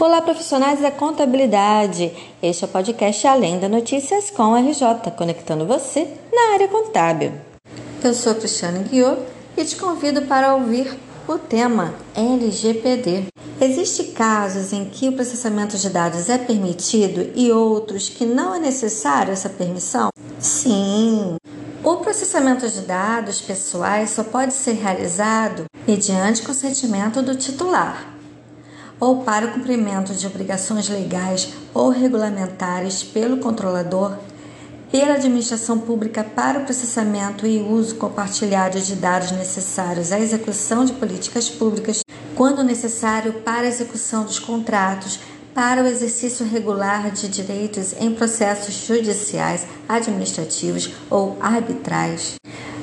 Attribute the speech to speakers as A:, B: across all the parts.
A: Olá, profissionais da contabilidade. Este é o podcast Além da Notícias com RJ, conectando você na área contábil. Eu sou Cristiane Guiot e te convido para ouvir o tema LGPD. Existem casos em que o processamento de dados é permitido e outros que não é necessário essa permissão? Sim. O processamento de dados pessoais só pode ser realizado mediante consentimento do titular ou para o cumprimento de obrigações legais ou regulamentares pelo controlador, pela administração pública para o processamento e uso compartilhado de dados necessários à execução de políticas públicas, quando necessário para a execução dos contratos, para o exercício regular de direitos em processos judiciais, administrativos ou arbitrais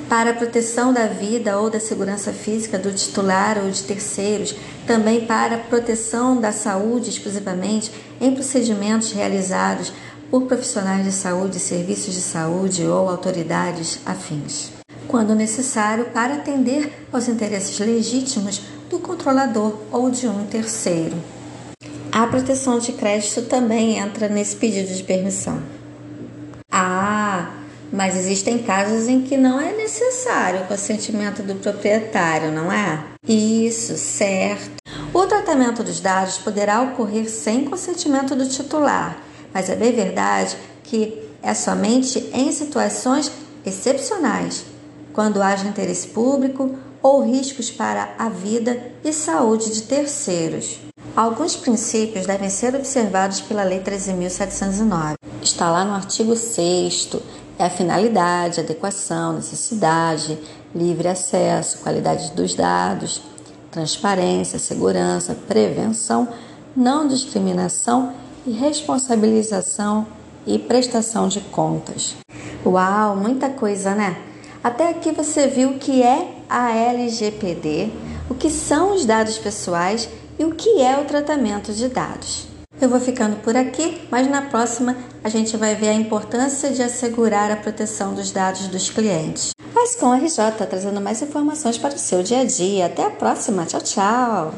A: para a proteção da vida ou da segurança física do titular ou de terceiros, também para a proteção da saúde exclusivamente em procedimentos realizados por profissionais de saúde, serviços de saúde ou autoridades afins. Quando necessário, para atender aos interesses legítimos do controlador ou de um terceiro. A proteção de crédito também entra nesse pedido de permissão. Ah, mas existem casos em que não é necessário o consentimento do proprietário, não é? Isso, certo. O tratamento dos dados poderá ocorrer sem consentimento do titular, mas é bem verdade que é somente em situações excepcionais, quando haja interesse público ou riscos para a vida e saúde de terceiros. Alguns princípios devem ser observados pela Lei 13.709. Está lá no artigo 6 é a finalidade, adequação, necessidade, livre acesso, qualidade dos dados, transparência, segurança, prevenção, não discriminação e responsabilização e prestação de contas. Uau, muita coisa, né? Até aqui você viu o que é a LGPD, o que são os dados pessoais e o que é o tratamento de dados. Eu vou ficando por aqui, mas na próxima a gente vai ver a importância de assegurar a proteção dos dados dos clientes. Mas com a RJ trazendo mais informações para o seu dia a dia. Até a próxima. Tchau, tchau.